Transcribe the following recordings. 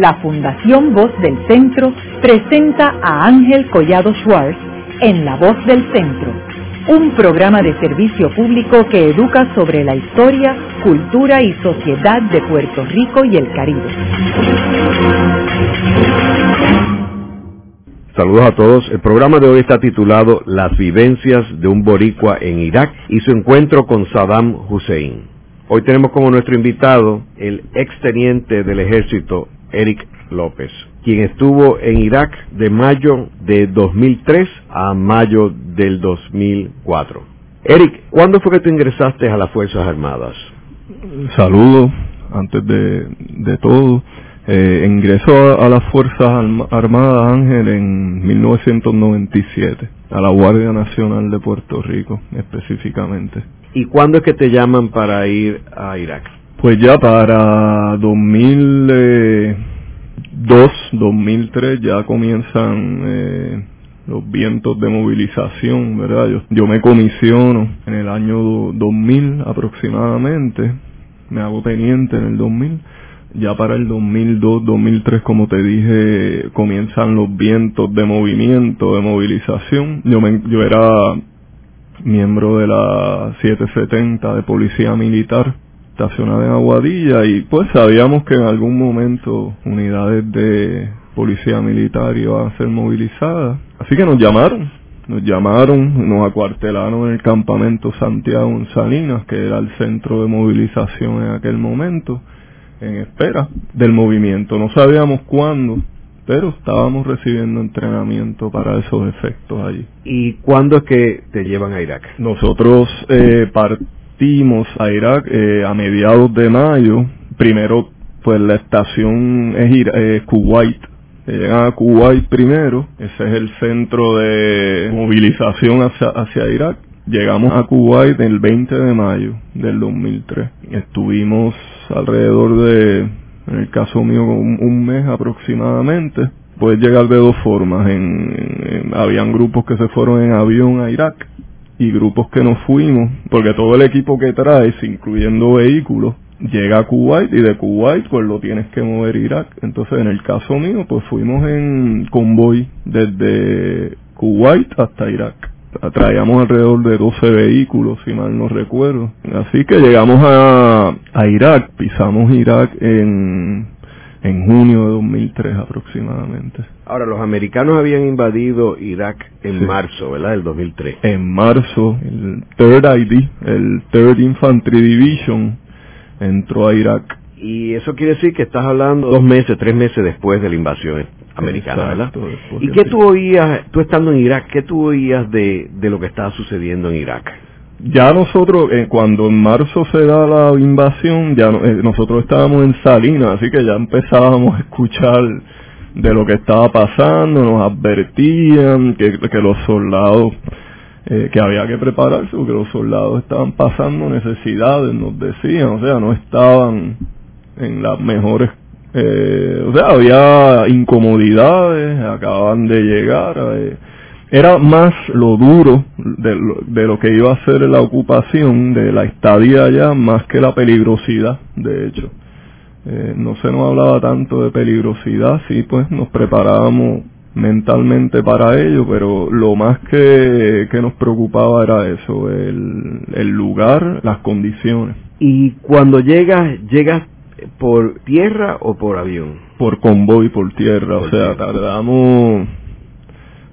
la Fundación Voz del Centro presenta a Ángel Collado Schwartz en La Voz del Centro, un programa de servicio público que educa sobre la historia, cultura y sociedad de Puerto Rico y el Caribe. Saludos a todos. El programa de hoy está titulado Las vivencias de un boricua en Irak y su encuentro con Saddam Hussein. Hoy tenemos como nuestro invitado el exteniente del ejército Eric López, quien estuvo en Irak de mayo de 2003 a mayo del 2004. Eric, ¿cuándo fue que tú ingresaste a las Fuerzas Armadas? Saludos, antes de, de todo. Eh, ingresó a, las Fuerzas Armadas Ángel en 1997, a la Guardia Nacional de Puerto Rico específicamente. ¿Y cuándo es que te llaman para ir a Irak? Pues ya para 2002, 2003 ya comienzan eh, los vientos de movilización, ¿verdad? Yo, me comisiono en el año 2000 aproximadamente, me hago teniente en el 2000 ya para el 2002, 2003, como te dije, comienzan los vientos de movimiento, de movilización. Yo era miembro de la 770 de Policía Militar, estacionada en Aguadilla, y pues sabíamos que en algún momento unidades de Policía Militar iban a ser movilizadas. Así que nos llamaron, nos llamaron, nos acuartelaron en el campamento Santiago en Salinas, que era el centro de movilización en aquel momento en espera del movimiento. No sabíamos cuándo, pero estábamos recibiendo entrenamiento para esos efectos allí. ¿Y cuándo es que te llevan a Irak? Nosotros eh, partimos a Irak eh, a mediados de mayo. Primero, pues la estación es Kuwait. Llegan a Kuwait primero, ese es el centro de movilización hacia, hacia Irak. Llegamos a Kuwait el 20 de mayo del 2003. Estuvimos alrededor de, en el caso mío, un, mes aproximadamente. Puedes llegar de dos formas. En, habían grupos que se fueron en avión a Irak y grupos que nos fuimos, porque todo el equipo que traes, incluyendo vehículos, llega a Kuwait y de Kuwait pues lo tienes que mover a Irak. Entonces en el caso mío pues fuimos en convoy desde Kuwait hasta Irak traíamos alrededor de 12 vehículos, si mal no recuerdo. Así que llegamos a, a Irak, pisamos Irak en, en junio de 2003 aproximadamente. Ahora, los americanos habían invadido Irak en marzo, ¿verdad? Del 2003. En marzo, el Third ID, el Third Infantry Division, entró a Irak. Y eso quiere decir que estás hablando dos meses, tres meses después de la invasión americana, ¿verdad? ¿Y qué tú oías, tú estando en Irak, qué tú oías de, de lo que estaba sucediendo en Irak? Ya nosotros, eh, cuando en marzo se da la invasión, ya eh, nosotros estábamos en Salinas, así que ya empezábamos a escuchar de lo que estaba pasando, nos advertían que, que los soldados, eh, que había que prepararse, porque los soldados estaban pasando necesidades, nos decían, o sea, no estaban en las mejores eh, o sea, había incomodidades, acababan de llegar. Eh, era más lo duro de lo, de lo, que iba a ser la ocupación de la estadía allá, más que la peligrosidad, de hecho. Eh, no se nos hablaba tanto de peligrosidad, sí, pues nos preparábamos mentalmente para ello, pero lo más que, que nos preocupaba era eso, el, el lugar, las condiciones. Y cuando llegas, llegas por tierra o por avión? Por convoy, por tierra, o sea, tardamos,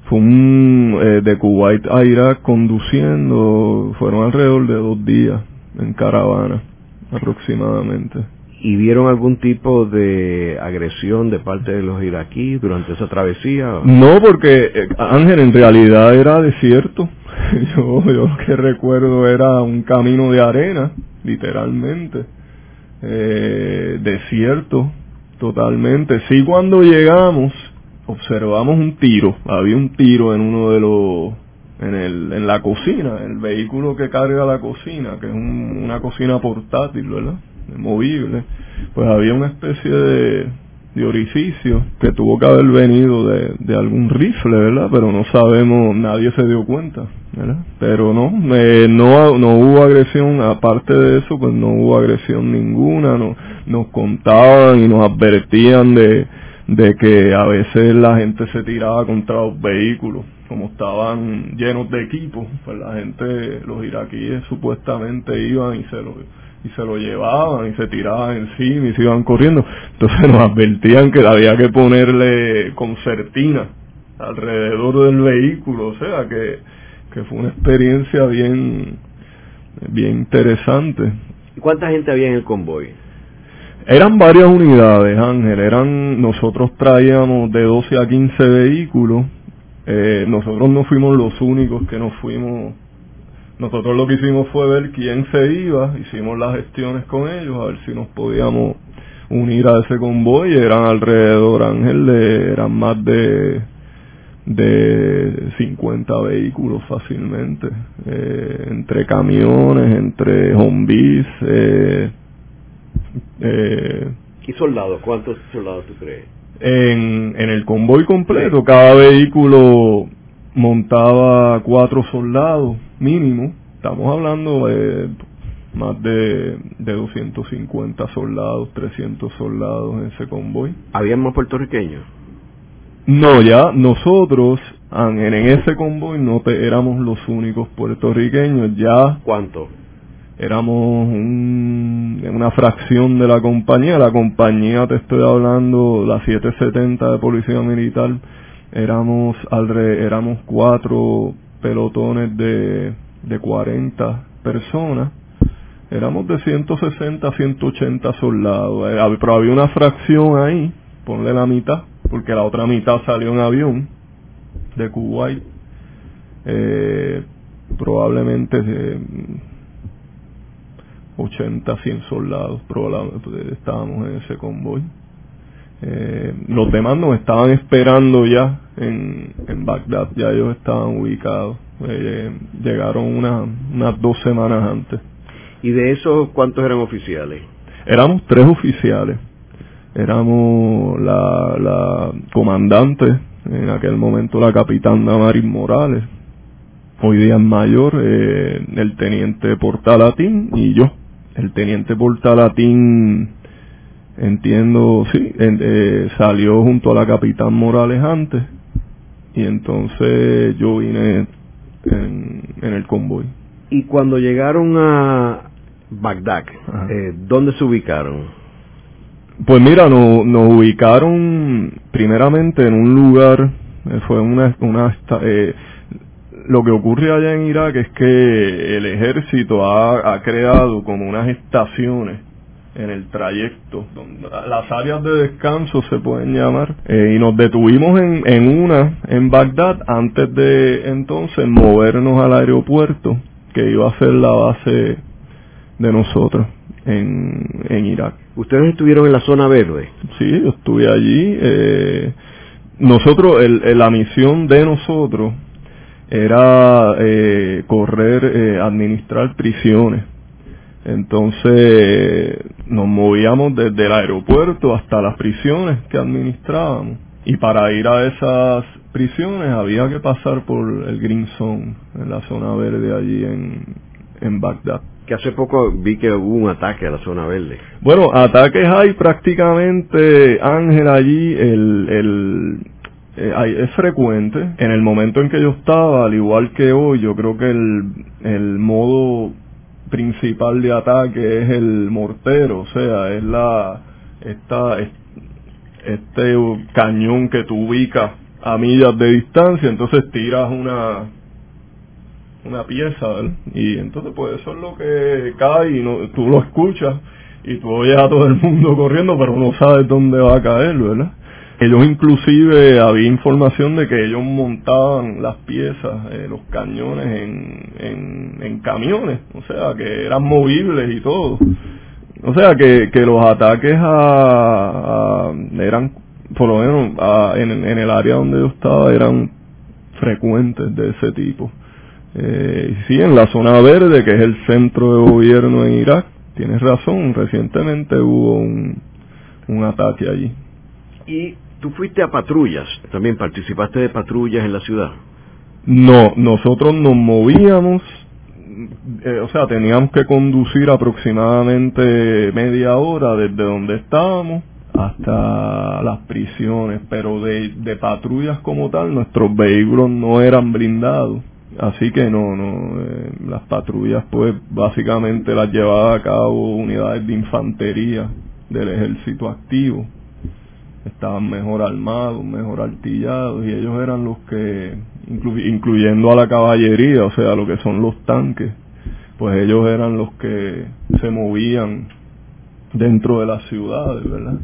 fue un, eh, de Kuwait a Irak conduciendo, fueron alrededor de dos días en caravana, aproximadamente. ¿Y vieron algún tipo de agresión de parte de los iraquíes durante esa travesía? No, porque eh, Ángel en realidad era desierto. yo, yo lo que recuerdo era un camino de arena, literalmente eh, desierto totalmente. Sí, cuando llegamos observamos un tiro, había un tiro en uno de los en el en la cocina, el vehículo que carga la cocina, que es una cocina portátil, ¿verdad? Movible. Pues había una especie de de orificio que tuvo que haber venido de, de algún rifle, ¿verdad? Pero no sabemos, nadie se dio cuenta, ¿verdad? Pero no, eh, no, no hubo agresión, aparte de eso, pues no hubo agresión ninguna, no, nos contaban y nos advertían de, de que a veces la gente se tiraba contra los vehículos, como estaban llenos de equipo, pues la gente, los iraquíes supuestamente iban y se lo y se lo llevaban y se tiraban encima y se iban corriendo. Entonces nos advertían que había que ponerle concertina alrededor del vehículo, o sea que, que fue una experiencia bien, bien interesante. ¿Y cuánta gente había en el convoy? Eran varias unidades, Ángel, eran, nosotros traíamos de 12 a 15 vehículos, eh, nosotros no fuimos los únicos que nos fuimos nosotros lo que hicimos fue ver quién se iba, hicimos las gestiones con ellos, a ver si nos podíamos unir a ese convoy. Eran alrededor, Ángel, de, eran más de de 50 vehículos fácilmente, eh, entre camiones, entre zombies. Eh, eh, ¿Y soldados? ¿Cuántos soldados tú crees? En, en el convoy completo, cada vehículo montaba cuatro soldados mínimo. Estamos hablando de más de, de 250 soldados, 300 soldados en ese convoy. ¿Habían más puertorriqueños? No, ya nosotros en, en ese convoy no éramos los únicos puertorriqueños, ya... ¿Cuánto? Éramos un, una fracción de la compañía, la compañía te estoy hablando, la 770 de Policía Militar, éramos, alre, éramos cuatro pelotones de, de 40 personas, éramos de 160 a 180 soldados, eh, pero había una fracción ahí, ponle la mitad, porque la otra mitad salió en avión de Kuwait, eh, probablemente de 80 100 soldados, probablemente estábamos en ese convoy. Eh, los demás nos estaban esperando ya en, en Bagdad, ya ellos estaban ubicados. Eh, llegaron una, unas dos semanas antes. ¿Y de esos cuántos eran oficiales? Éramos tres oficiales. Éramos la, la comandante, en aquel momento la capitán Damaris Morales, hoy día es mayor, eh, el teniente Portalatín y yo. El teniente Portalatín entiendo, sí, eh, salió junto a la capitán Morales antes y entonces yo vine en, en el convoy. Y cuando llegaron a Bagdad, eh, ¿dónde se ubicaron? Pues mira, no, nos ubicaron primeramente en un lugar, eh, fue una, una eh, lo que ocurre allá en Irak es que el ejército ha, ha creado como unas estaciones en el trayecto, las áreas de descanso se pueden llamar, eh, y nos detuvimos en, en una, en Bagdad, antes de entonces movernos al aeropuerto, que iba a ser la base de nosotros en, en Irak. ¿Ustedes estuvieron en la zona verde? Sí, yo estuve allí. Eh, nosotros, el, la misión de nosotros era eh, correr, eh, administrar prisiones entonces nos movíamos desde el aeropuerto hasta las prisiones que administrábamos. Y para ir a esas prisiones había que pasar por el Green Zone, en la zona verde allí en, en Bagdad. Que hace poco vi que hubo un ataque a la zona verde. Bueno, ataques hay prácticamente, Ángel, allí el, el, eh, es frecuente. En el momento en que yo estaba, al igual que hoy, yo creo que el, el modo principal de ataque es el mortero, o sea, es la esta este cañón que tú ubicas a millas de distancia, entonces tiras una una pieza. Y entonces pues eso es lo que cae y no, tú lo escuchas y tú oyes a todo el mundo corriendo, pero no sabes dónde va a caer, ¿verdad? Ellos inclusive había información de que ellos montaban las piezas, eh, los cañones en, en, camiones, o sea, que eran movibles y todo. O sea, que, que los ataques a, eran, por lo menos en, en el área donde yo estaba, eran frecuentes de ese tipo. Eh, sí, en la zona verde, que es el centro de gobierno en Irak, tienes razón, recientemente hubo un, un ataque allí. Y tú fuiste a patrullas, también participaste de patrullas en la ciudad. No, nosotros nos movíamos, eh, o sea, teníamos que conducir aproximadamente media hora desde donde estábamos hasta las prisiones, pero de, patrullas como tal, nuestros vehículos no eran blindados. Así que no, no, eh, las patrullas pues básicamente las llevaba a cabo unidades de infantería del ejército activo. Estaban mejor armados, mejor artillados y ellos eran los que, incluyendo a la caballería, o sea, lo que son los tanques, pues ellos eran los que se movían dentro de las ciudades, ¿verdad?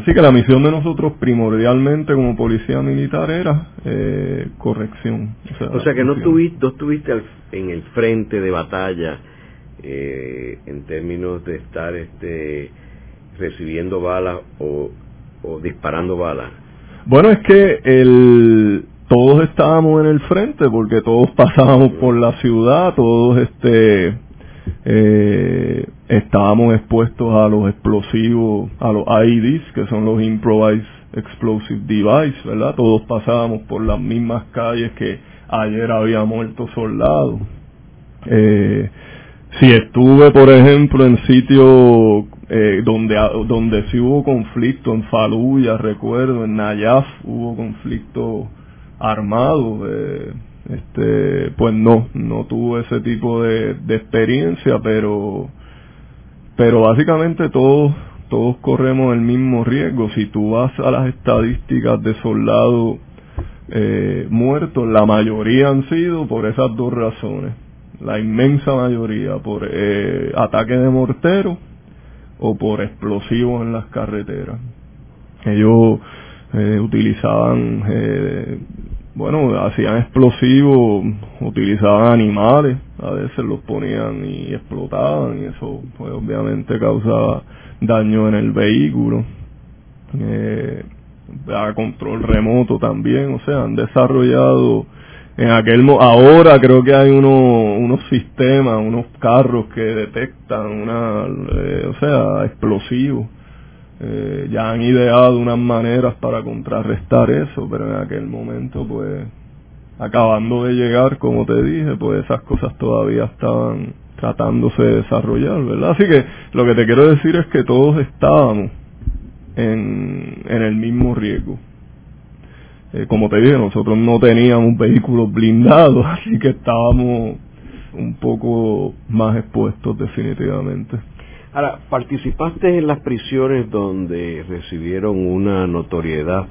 Así que la misión de nosotros primordialmente como policía militar era eh, corrección. O sea, que no estuviste, no estuviste en el frente de batalla eh, en términos de estar este, recibiendo balas o, o disparando balas. Bueno, es que el, todos estábamos en el frente porque todos pasábamos por la ciudad, todos este eh, estábamos expuestos a los explosivos, a los IEDs, que son los Improvised Explosive Device, ¿verdad? Todos pasábamos por las mismas calles que ayer había muerto soldados. Eh, si estuve, por ejemplo, en sitios eh, donde, donde sí hubo conflicto, en Faluya, recuerdo, en Nayaf hubo conflicto armado, eh, este pues no no tuvo ese tipo de, de experiencia pero pero básicamente todos todos corremos el mismo riesgo. Si tú vas a las estadísticas de soldados eh, muertos la mayoría han sido por esas dos razones. La inmensa mayoría por eh, ataque de mortero o por explosivos en las carreteras ellos eh, utilizaban eh, bueno, hacían explosivos, utilizaban animales, a veces los ponían y explotaban y eso pues obviamente causaba daño en el vehículo. Eh, a control remoto también, o sea, han desarrollado en aquel ahora creo que hay unos unos sistemas, unos carros que detectan una, eh, o sea, explosivos eh, ya han ideado unas maneras para contrarrestar eso, pero en aquel momento, pues, acabando de llegar, como te dije, pues esas cosas todavía estaban tratándose de desarrollar, ¿verdad? Así que lo que te quiero decir es que todos estábamos en, en el mismo riesgo. Eh, como te dije, nosotros no teníamos vehículos blindados, así que estábamos un poco más expuestos definitivamente. Ahora, participaste en las prisiones donde recibieron una notoriedad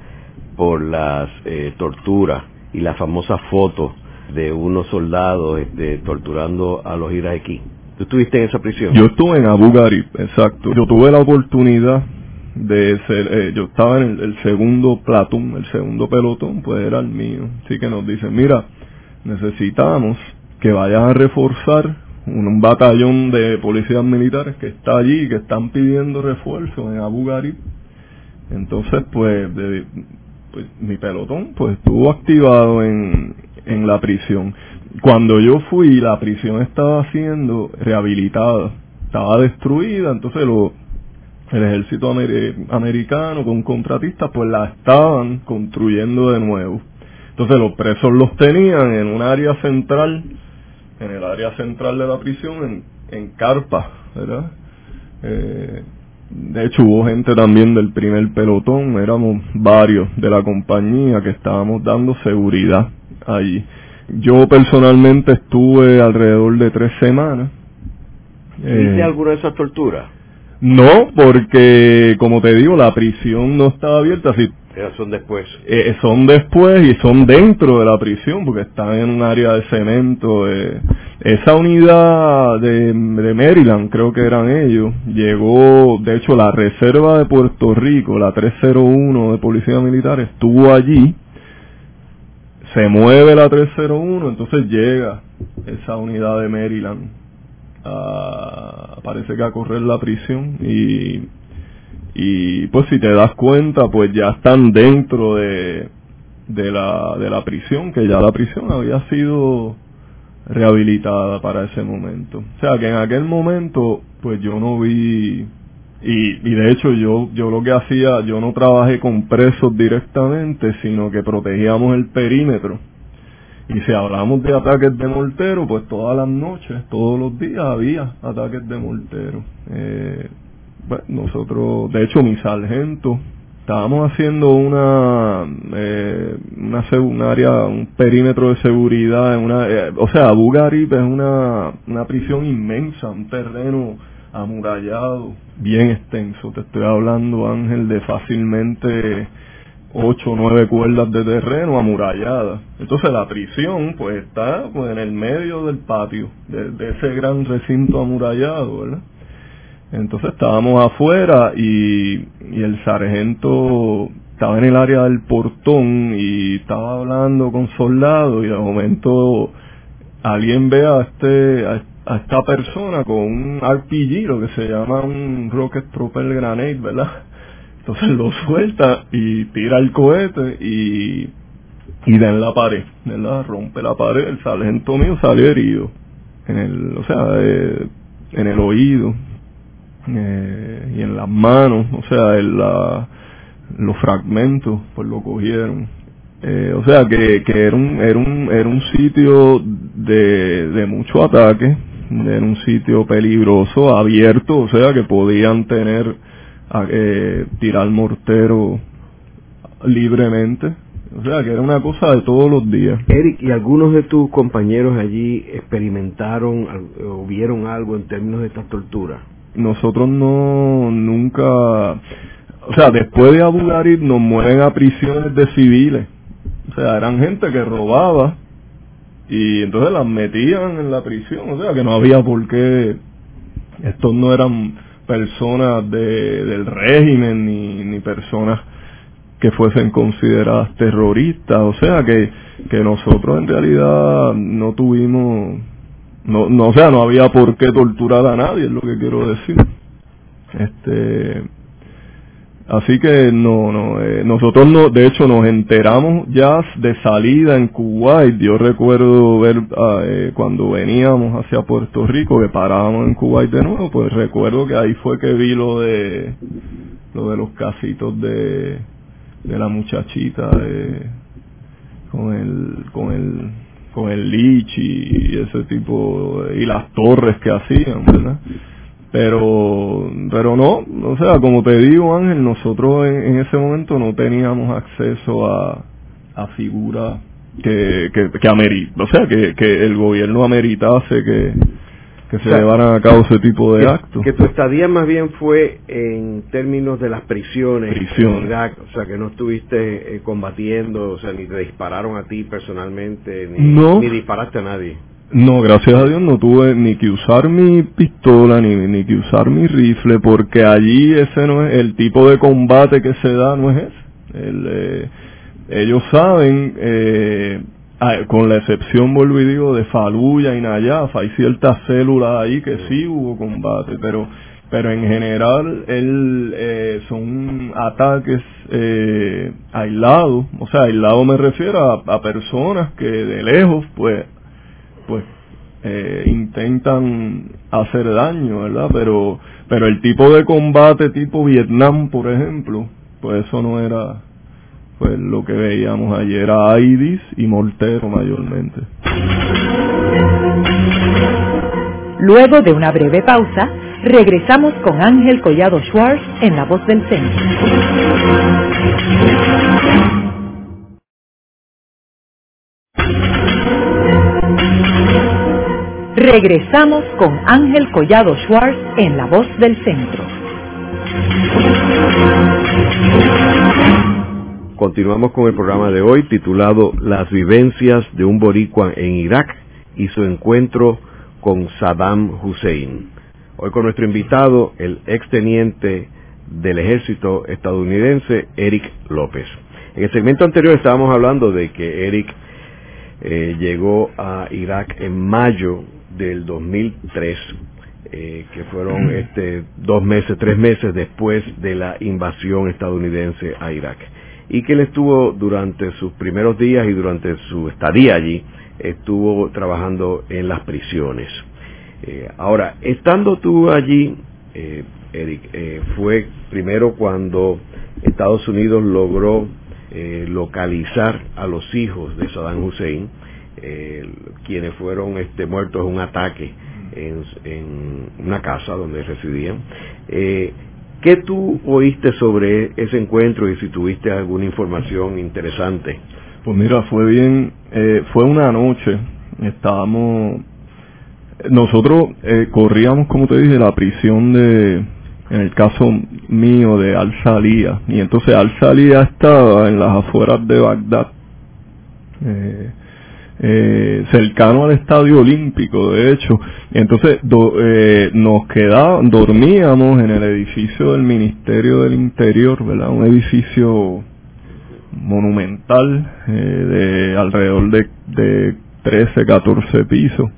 por las eh, torturas y la famosa foto de unos soldados este, torturando a los iraquíes. ¿Tú estuviste en esa prisión? Yo estuve en Abu Ghraib, exacto. Yo tuve la oportunidad de ser, eh, yo estaba en el, segundo platón, el segundo pelotón, pues era el mío. Así que nos dicen, mira, necesitamos que vayas a reforzar un, batallón de policías militares que está allí, que están pidiendo refuerzo en Abu Ghraib. Entonces, pues, pues, mi pelotón pues estuvo activado en, en la prisión. Cuando yo fui, la prisión estaba siendo rehabilitada, estaba destruida, entonces lo, el ejército americano con contratistas pues la estaban construyendo de nuevo. Entonces los presos los tenían en un área central en el área central de la prisión, en, en carpa, ¿verdad? Eh, de hecho hubo gente también del primer pelotón, éramos varios de la compañía que estábamos dando seguridad allí. Yo personalmente estuve alrededor de tres semanas. ¿Viste eh, alguna de esas torturas? No, porque como te digo, la prisión no estaba abierta. Si son después. Eh, son después y son dentro de la prisión porque están en un área de cemento. Eh. Esa unidad de, de, Maryland, creo que eran ellos, llegó, de hecho la Reserva de Puerto Rico, la 301 de Policía Militar, estuvo allí. Se mueve la 301, entonces llega esa unidad de Maryland. A, parece que a correr la prisión y y pues si te das cuenta pues ya están dentro de, de, la, de la prisión, que ya la prisión había sido rehabilitada para ese momento. O sea que en aquel momento pues yo no vi Y, y de hecho yo, yo lo que hacía, yo no trabajé con presos directamente, sino que protegíamos el perímetro. Y si hablamos de ataques de mortero, pues todas las noches, todos los días había ataques de mortero. Eh, bueno, nosotros, de hecho mi sargento, estábamos haciendo una eh, una un área un perímetro de seguridad en una eh, o sea Abu Ghraib es una una prisión inmensa un terreno amurallado bien extenso te estoy hablando Ángel de fácilmente ocho o nueve cuerdas de terreno amuralladas entonces la prisión pues está pues en el medio del patio de, ese gran recinto amurallado verdad entonces estábamos afuera y, y el sargento estaba en el área del portón y estaba hablando con soldados y de momento alguien ve a este a, esta persona con un RPG, que se llama un Rocket Propel Grenade, ¿verdad? Entonces lo suelta y tira el cohete y, y da en la pared, ¿verdad? Rompe la pared, el sargento mío salió herido, en el, o sea, eh, en el oído, eh, y en las manos, o sea, en la, los fragmentos, pues lo cogieron. Eh, o sea que, que era un era un era un sitio de, de mucho ataque, era un sitio peligroso, abierto, o sea que podían tener eh, tirar mortero libremente. O sea, que era una cosa de todos los días. Eric, ¿y algunos de tus compañeros allí experimentaron o vieron algo en términos de estas torturas? nosotros no nunca o sea después de Abu Ghraib nos mueven a prisiones de civiles o sea eran gente que robaba y entonces las metían en la prisión o sea que no había por qué estos no eran personas de, del régimen ni, ni personas que fuesen consideradas terroristas o sea que que nosotros en realidad no tuvimos no, no, o sea, no había por qué torturar a nadie, es lo que quiero decir. Este, así que no, no, eh, nosotros no, de hecho nos enteramos ya de salida en Kuwait. Yo recuerdo ver ah, eh, cuando veníamos hacia Puerto Rico que parábamos en Kuwait de nuevo, pues recuerdo que ahí fue que vi lo de, lo de los casitos de, de la muchachita de, con el, con el con el lich y ese tipo y las torres que hacían, ¿verdad? Pero, pero no, o sea, como te digo Ángel, nosotros en, ese momento no teníamos acceso a, a figuras que, que, que o sea, que, que el gobierno ameritase que, que se llevaran a cabo ese tipo de actos. Que tu estadía más bien fue en términos de las prisiones Prisión. en Irak, o sea, que no estuviste eh, combatiendo, o sea, ni te dispararon a ti personalmente, ni, ni disparaste a nadie. No, gracias a Dios no tuve ni que usar mi pistola ni, ni que usar mi rifle porque allí ese no es el tipo de combate que se da, no es ese. Eh, ellos saben eh, con la excepción, vuelvo y digo, de Faluya y Nayaf, hay ciertas células ahí que sí hubo combate, pero pero en general él, eh, son ataques eh, aislados, o sea, aislado me refiero a, personas que de lejos, pues, pues eh, intentan hacer daño, ¿verdad? Pero, pero el tipo de combate tipo Vietnam, por ejemplo, pues eso no era pues lo que veíamos ayer a Aidis y Mortero mayormente. Luego de una breve pausa, regresamos con Ángel Collado Schwartz en La Voz del Centro. Regresamos con Ángel Collado Schwartz en La Voz del Centro. Continuamos con el programa de hoy titulado Las vivencias de un boricua en Irak y su encuentro con Saddam Hussein. Hoy con nuestro invitado, el exteniente del ejército estadounidense, Eric López. En el segmento anterior estábamos hablando de que Eric eh, llegó a Irak en mayo del 2003, eh, que fueron este, dos meses, tres meses después de la invasión estadounidense a Irak y que él estuvo durante sus primeros días y durante su estadía allí, estuvo trabajando en las prisiones. Eh, ahora, estando tú allí, eh, Eric, eh, fue primero cuando Estados Unidos logró localizar a los hijos de Saddam Hussein, quienes fueron este, muertos en un ataque en, una casa donde residían. ¿Qué tú oíste sobre ese encuentro y si tuviste alguna información interesante? Pues mira, fue bien, fue una noche, estábamos nosotros eh, corríamos, como te dije, la prisión de, en el caso mío, de Al-Salía. Y entonces Al-Salía estaba en las afueras de Bagdad, eh, eh, cercano al Estadio Olímpico, de hecho. Entonces nos quedábamos, dormíamos en el edificio del Ministerio del Interior, ¿verdad? Un edificio monumental de alrededor de, de 13, 14 pisos.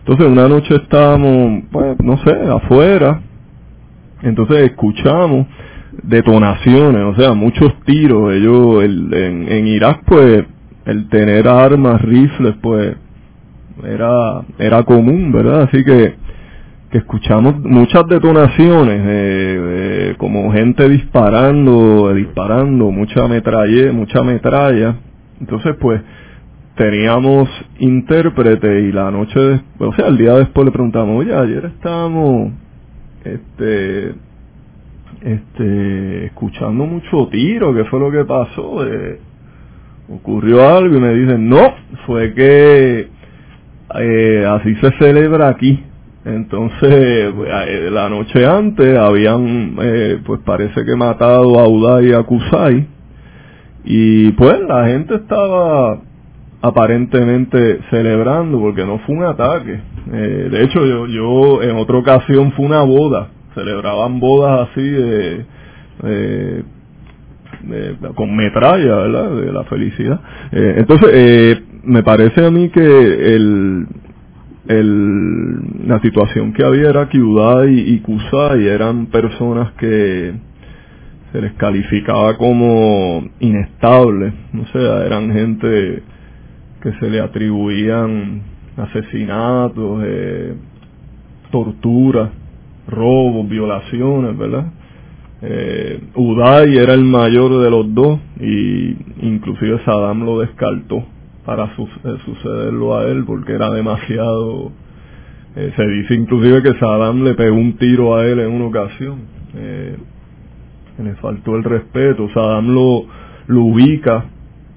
Entonces una noche estábamos, pues, no sé, afuera, entonces escuchamos detonaciones, o sea, muchos tiros. Ellos, en, en Irak, pues, el tener armas, rifles, pues, era, era común, ¿verdad? Así que, que escuchamos muchas detonaciones, eh, como gente disparando, disparando, mucha metralla, mucha metralla. Entonces, pues, teníamos intérprete y la noche, o sea, el día después le preguntamos, oye, ayer estábamos, este, este, escuchando mucho tiro, ¿qué fue lo que pasó? Eh, ocurrió algo y me dicen, no, fue que eh, así se celebra aquí. Entonces, eh, la noche antes habían, eh, pues parece que matado a Uday y a Kusai. Y pues la gente estaba aparentemente celebrando porque no fue un ataque. De hecho, yo, yo en otra ocasión fue una boda. Celebraban bodas así de, con metralla, ¿verdad? De la felicidad. Eh, entonces, eh, me parece a mí que el, el, la situación que había era que Udai y Kusai eran personas que se les calificaba como inestables, o sea, eran gente que se le atribuían asesinatos, eh, torturas, robos, violaciones, ¿verdad? Eh, Uday era el mayor de los dos y inclusive Saddam lo descartó para eh, sucederlo a él porque era demasiado eh, se dice inclusive que Saddam le pegó un tiro a él en una ocasión eh, le faltó el respeto Saddam lo, lo ubica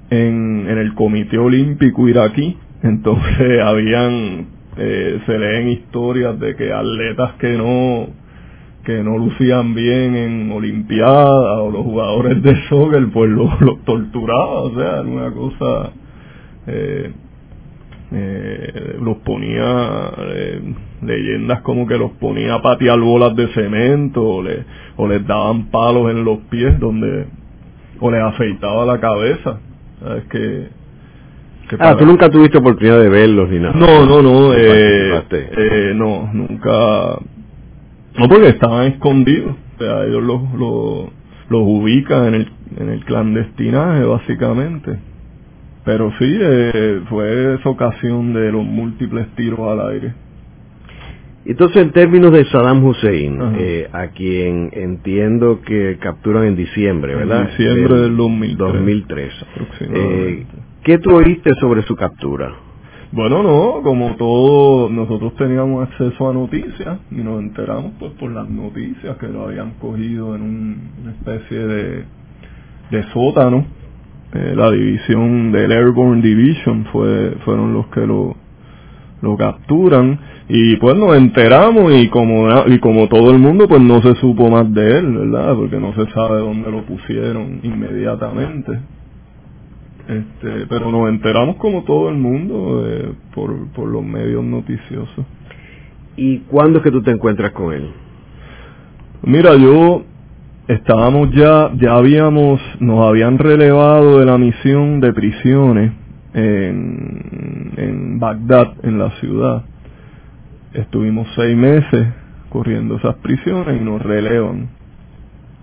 en, en el Comité Olímpico iraquí. Entonces habían, eh, se leen historias de que atletas que no, que no lucían bien en Olimpiadas o los jugadores de soccer pues los, los torturaban, o sea, era una cosa, eh, eh, los ponía, eh, leyendas como que los ponía a patear bolas de cemento o, le, o les daban palos en los pies donde, o les afeitaba la cabeza es que, ah, tú nunca tuviste oportunidad de verlos ni nada. No, no, no, eh, eh, no, nunca. No, porque estaban escondidos. O sea, ellos los, los, los ubican en el, en el clandestinaje, básicamente. Pero sí, eh, fue esa ocasión de los múltiples tiros al aire. Entonces, en términos de Saddam Hussein, eh, a quien entiendo que capturan en diciembre, ¿verdad? En diciembre del, 2003. 2003. Eh, ¿Qué tú oíste sobre su captura? Bueno, no, como todos nosotros teníamos acceso a noticias y nos enteramos pues por las noticias que lo habían cogido en una especie de, de sótano. Eh, la división del Airborne Division fue fueron los que lo, lo capturan. Y pues nos enteramos y como y como todo el mundo pues no se supo más de él verdad porque no se sabe dónde lo pusieron inmediatamente este pero nos enteramos como todo el mundo eh, por por los medios noticiosos. Y cuándo es que tú te encuentras con él mira yo estábamos ya ya habíamos nos habían relevado de la misión de prisiones en en Bagdad en la ciudad. Estuvimos seis meses corriendo esas prisiones y nos relevan.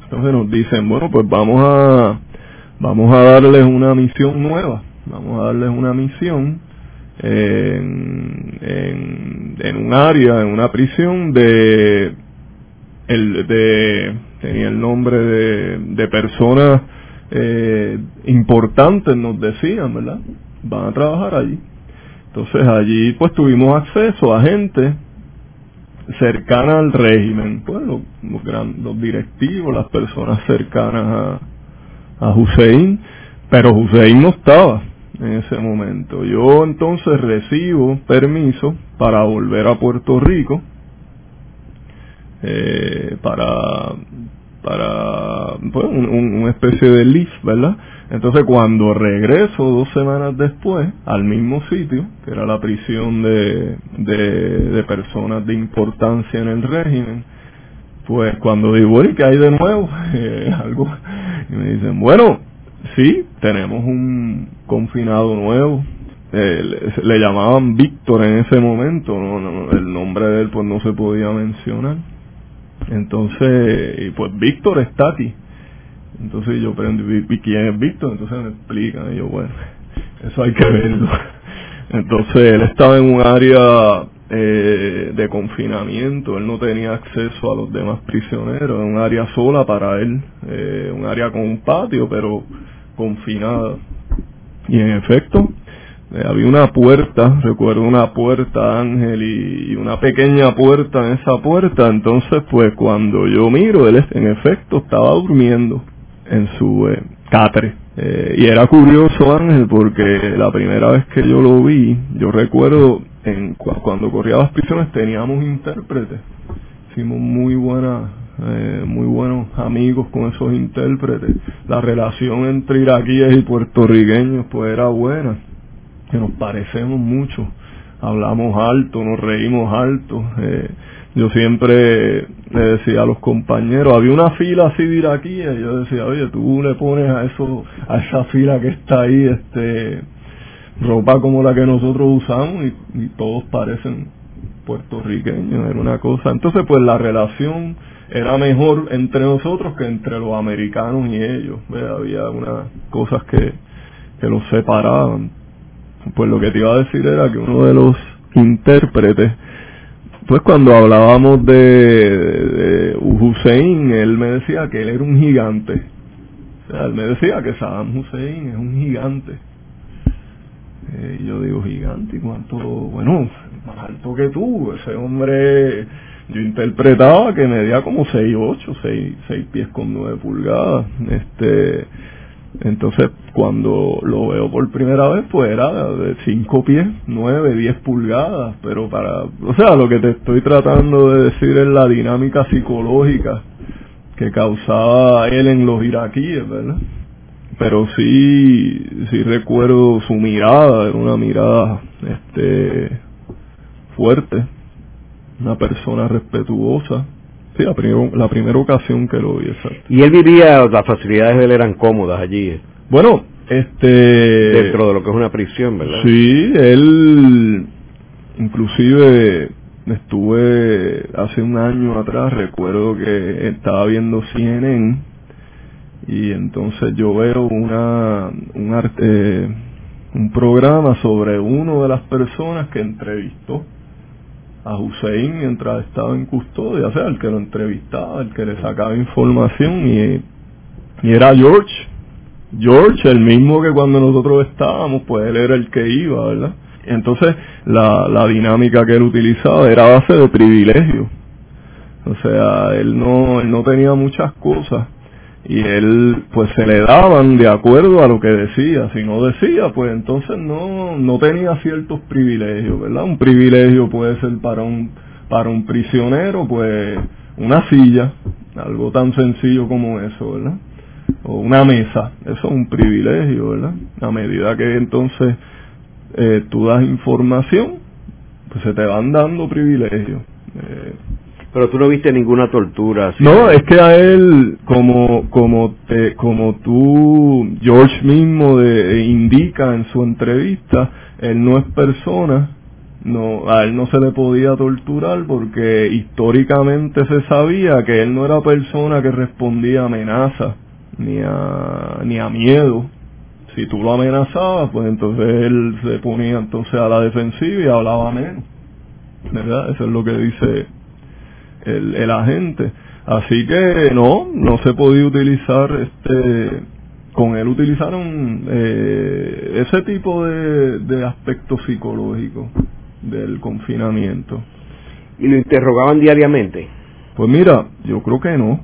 Entonces nos dicen, bueno, pues vamos a, vamos a darles una misión nueva, vamos a darles una misión en, en, un área, en una prisión de, el de tenía el nombre de, de personas eh, importantes nos decían verdad van a trabajar allí. Entonces allí pues tuvimos acceso a gente cercana al régimen pues los, los, los directivos las personas cercanas a, a Hussein pero Hussein no estaba en ese momento. Yo entonces recibo permiso para volver a Puerto Rico eh, para para pues, un, especie de leave, ¿verdad? Entonces cuando regreso dos semanas después al mismo sitio, que era la prisión de, de, personas de importancia en el régimen, pues cuando digo, ¿y qué hay de nuevo? Eh, algo, y me dicen, bueno, sí, tenemos un confinado nuevo. Le, llamaban Víctor en ese momento, no, el nombre de él pues no se podía mencionar. Entonces, pues Víctor está aquí. Entonces yo pregunto, ¿y quién es Víctor? Entonces me explican, y yo, bueno, eso hay que verlo. Entonces él estaba en un área eh, de confinamiento, él no tenía acceso a los demás prisioneros, un área sola para él, eh, un área con un patio, pero confinada. Y en efecto, eh, había una puerta, recuerdo una puerta Ángel y, una pequeña puerta en esa puerta, entonces pues cuando yo miro, él en efecto estaba durmiendo en su eh, catre. Eh, y era curioso Ángel porque la primera vez que yo lo vi, yo recuerdo en, cuando corría las prisiones teníamos intérpretes, hicimos muy buena eh, muy buenos amigos con esos intérpretes. La relación entre iraquíes y puertorriqueños pues era buena, que nos parecemos mucho, hablamos alto, nos reímos alto. Eh, yo siempre le decía a los compañeros, había una fila así de iraquíes, yo decía, oye, tú le pones a eso, a esa fila que está ahí, este, ropa como la que nosotros usamos y, todos parecen puertorriqueños, era una cosa. Entonces, pues la relación era mejor entre nosotros que entre los americanos y ellos. Había unas cosas que, que los separaban. Pues lo que te iba a decir era que uno de los intérpretes, pues cuando hablábamos de, de Hussein, él me decía que él era un gigante. O sea, él me decía que Saddam Hussein es un gigante. Eh, yo digo, gigante, ¿y cuánto? Bueno, más alto que tú, ese hombre yo interpretaba que medía como 6, 8, 6, 6 pies con 9 pulgadas. Este, entonces, cuando lo veo por primera vez, pues era de 5 pies, 9, 10 pulgadas, pero para, o sea, lo que te estoy tratando de decir es la dinámica psicológica que causaba él en los iraquíes, ¿verdad? Pero sí, sí recuerdo su mirada, era una mirada, este, fuerte, una persona respetuosa. Sí, la, la primera ocasión que lo vi, exacto. Y él vivía, las facilidades de él eran cómodas allí. Eh. Bueno, este... Dentro de lo que es una prisión, ¿verdad? Sí, él inclusive estuve hace un año atrás, recuerdo que estaba viendo CNN y entonces yo veo una un arte, un programa sobre uno de las personas que entrevistó a Hussein mientras estaba en custodia, o sea, el que lo entrevistaba, el que le sacaba información y, y era George. George, el mismo que cuando nosotros estábamos, pues él era el que iba, ¿verdad? Entonces, la, la dinámica que él utilizaba era base de privilegio. O sea, él no, él no tenía muchas cosas y él pues se le daban de acuerdo a lo que decía. Si no decía pues entonces no no tenía ciertos privilegios verdad un privilegio puede ser para un para un prisionero pues una silla algo tan sencillo como eso verdad o una mesa eso es un privilegio verdad a medida que entonces eh, tú das información pues se te van dando privilegios. Eh, pero tú no viste ninguna tortura. No, es que a él, como como te, como tú, George mismo de, indica en su entrevista, él no es persona, no, a él no se le podía torturar porque históricamente se sabía que él no era persona que respondía a amenazas ni a, ni a miedo. Si tú lo amenazabas, pues entonces él se ponía entonces a la defensiva y hablaba menos. ¿Verdad? Eso es lo que dice el, el agente. Así que no, no se podía utilizar este con él utilizaron eh, ese tipo de, de aspectos psicológicos del confinamiento. ¿Y lo interrogaban diariamente? Pues mira, yo creo que no.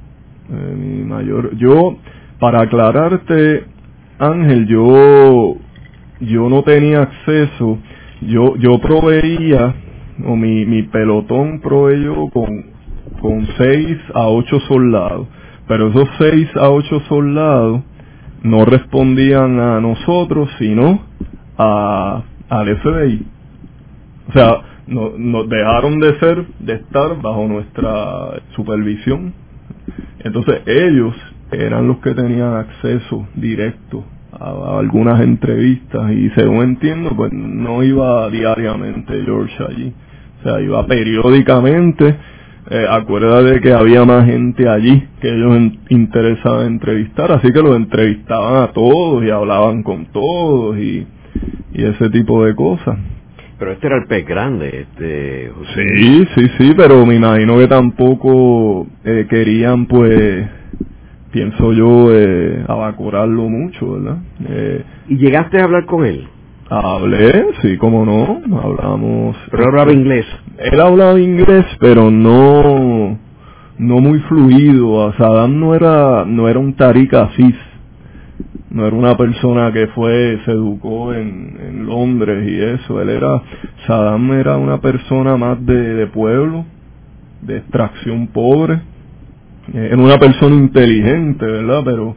Eh, mi mayor, yo para aclararte, Ángel, yo yo no tenía acceso, yo yo proveía o mi, mi pelotón proveyó con con seis a ocho soldados, pero esos seis a ocho soldados no respondían a nosotros, sino a, al FBI. O sea, no, nos dejaron de ser, de estar bajo nuestra supervisión. Entonces ellos eran los que tenían acceso directo a, algunas entrevistas y según entiendo, pues no iba diariamente George allí. O sea, iba periódicamente eh, acuérdate que había más gente allí que ellos interesaban entrevistar, así que los entrevistaban a todos y hablaban con todos y, y ese tipo de cosas. Pero este era el pez grande, este Sí, sí, sí, pero me imagino que tampoco eh, querían, pues, pienso yo, eh, abacorarlo mucho, ¿verdad? Eh, ¿Y llegaste a hablar con él? Hablé, sí, como no, hablamos. Pero hablaba inglés. Él hablaba inglés, pero no, no muy fluido. Saddam no era, no era un Tariq Aziz. No era una persona que fue, se educó en, en Londres y eso. Él era, Saddam era una persona más de, de pueblo, de extracción pobre. Era una persona inteligente, ¿verdad? Pero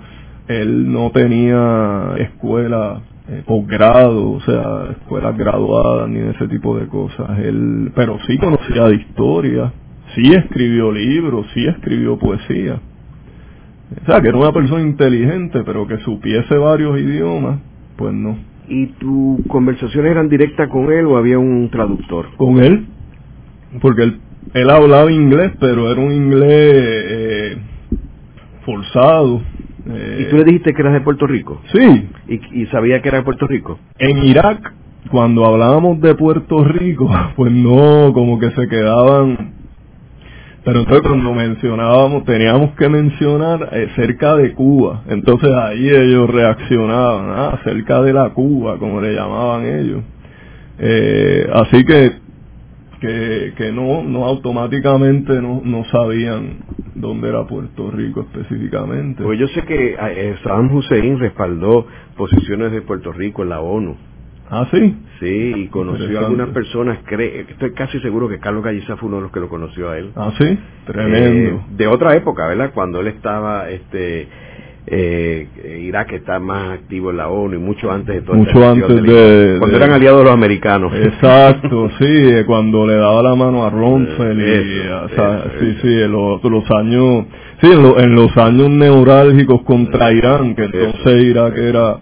él no tenía escuela eh, posgrado, o sea, escuelas graduadas ni ese tipo de cosas. Él, pero sí conocía de historia, sí escribió libros, sí escribió poesía. O sea, que era una persona inteligente, pero que supiese varios idiomas, pues no. ¿Y tus conversaciones eran directas con él o había un traductor? Con él, porque él, él hablaba inglés, pero era un inglés eh, forzado ¿Y tú le dijiste que eras de Puerto Rico? Sí. ¿Y, sabía que era de Puerto Rico? En Irak, cuando hablábamos de Puerto Rico, pues no, como que se quedaban... Pero entonces cuando mencionábamos, teníamos que mencionar eh, cerca de Cuba. Entonces ahí ellos reaccionaban, ah, cerca de la Cuba, como le llamaban ellos. Eh, así que que, que no, no automáticamente no, no sabían dónde era Puerto Rico específicamente. Pues yo sé que eh, Saddam Hussein respaldó posiciones de Puerto Rico en la ONU. Ah, sí. Sí, y conoció a algunas personas, estoy casi seguro que Carlos Galliza fue uno de los que lo conoció a él. Ah, sí, tremendo. Eh, de otra época, ¿verdad? Cuando él estaba este eh, Irak está más activo en la ONU y mucho antes de todo mucho antes de, cuando eran aliados los americanos. Exacto sí cuando le daba la mano a Rumsfeld y sí sí en los, los años sí en, los años neurálgicos contra Irán que entonces Irak era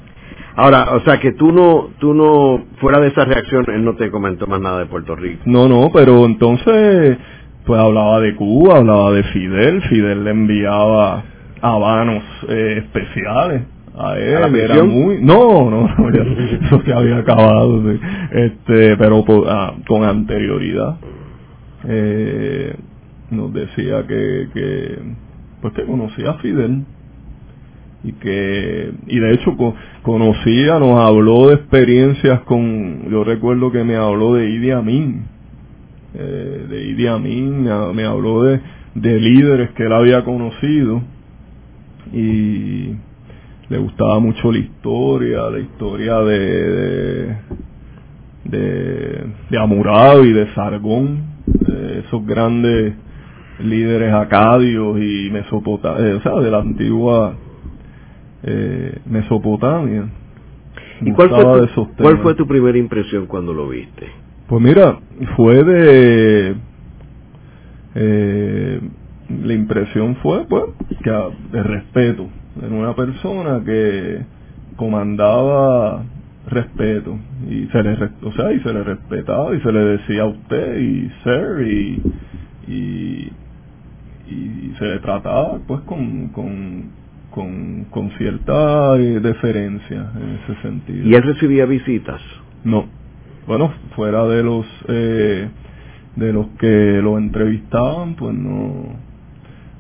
Ahora, o sea que tú no, tú no, fuera de esa reacción, él no te comentó más nada de Puerto Rico. No, no, pero entonces, pues hablaba de Cuba, hablaba de Fidel, Fidel le enviaba habanos eh, especiales. A él era muy no no, eso se había acabado este pero ah, con anterioridad eh, nos decía que, que pues que conocía a Fidel y que y de hecho conocía nos habló de experiencias con yo recuerdo que me habló de Idi Amin eh, de Idi Amin me, me habló de de líderes que él había conocido y le gustaba mucho la historia, la historia de, de, de, de Sargón, de esos grandes líderes acadios y Mesopotamia, eh, o sea, de la antigua eh, Mesopotamia. ¿Y cuál fue, tu, cuál fue tu primera impresión cuando lo viste? Pues mira, fue de... Eh, la impresión fue pues que de respeto era una persona que comandaba respeto y se le o sea y se le respetaba y se le decía a usted y ser y y, y se le trataba pues con, con con, con cierta eh, deferencia en ese sentido. ¿Y él recibía visitas? No. Bueno, fuera de los eh, de los que lo entrevistaban, pues no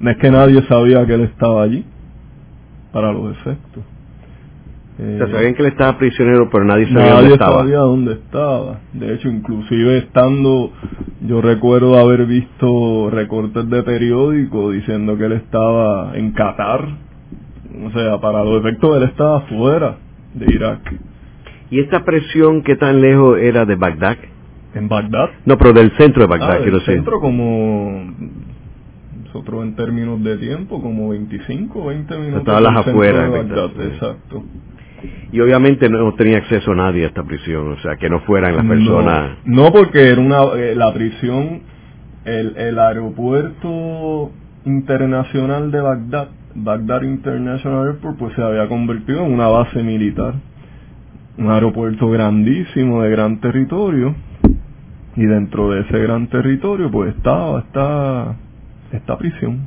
no es que nadie sabía que él estaba allí, para los efectos. Eh, sabían que él estaba prisionero, pero nadie sabía dónde estaba. sabía dónde estaba. De hecho, inclusive estando, yo recuerdo haber visto recortes de periódico diciendo que él estaba en Qatar. O sea, para los efectos él estaba fuera de Irak. ¿Y esta presión qué tan lejos era de Bagdad? ¿En Bagdad? No, pero del centro de Bagdad, ah, quiero centro como nosotros en términos de tiempo, como 25, 20 minutos. Estaba las afueras. exacto. Y obviamente no tenía acceso nadie a esta prisión, o sea, que no fueran las personas. No, porque era una, eh, la prisión, el, el aeropuerto internacional de Bagdad, Bagdad International Airport, pues se había convertido en una base militar. Un aeropuerto grandísimo, de gran territorio. Y dentro de ese gran territorio, pues estaba esta, esta prisión.